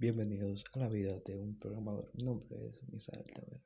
Bienvenidos a la vida de un programador. Mi nombre es Misael Taver.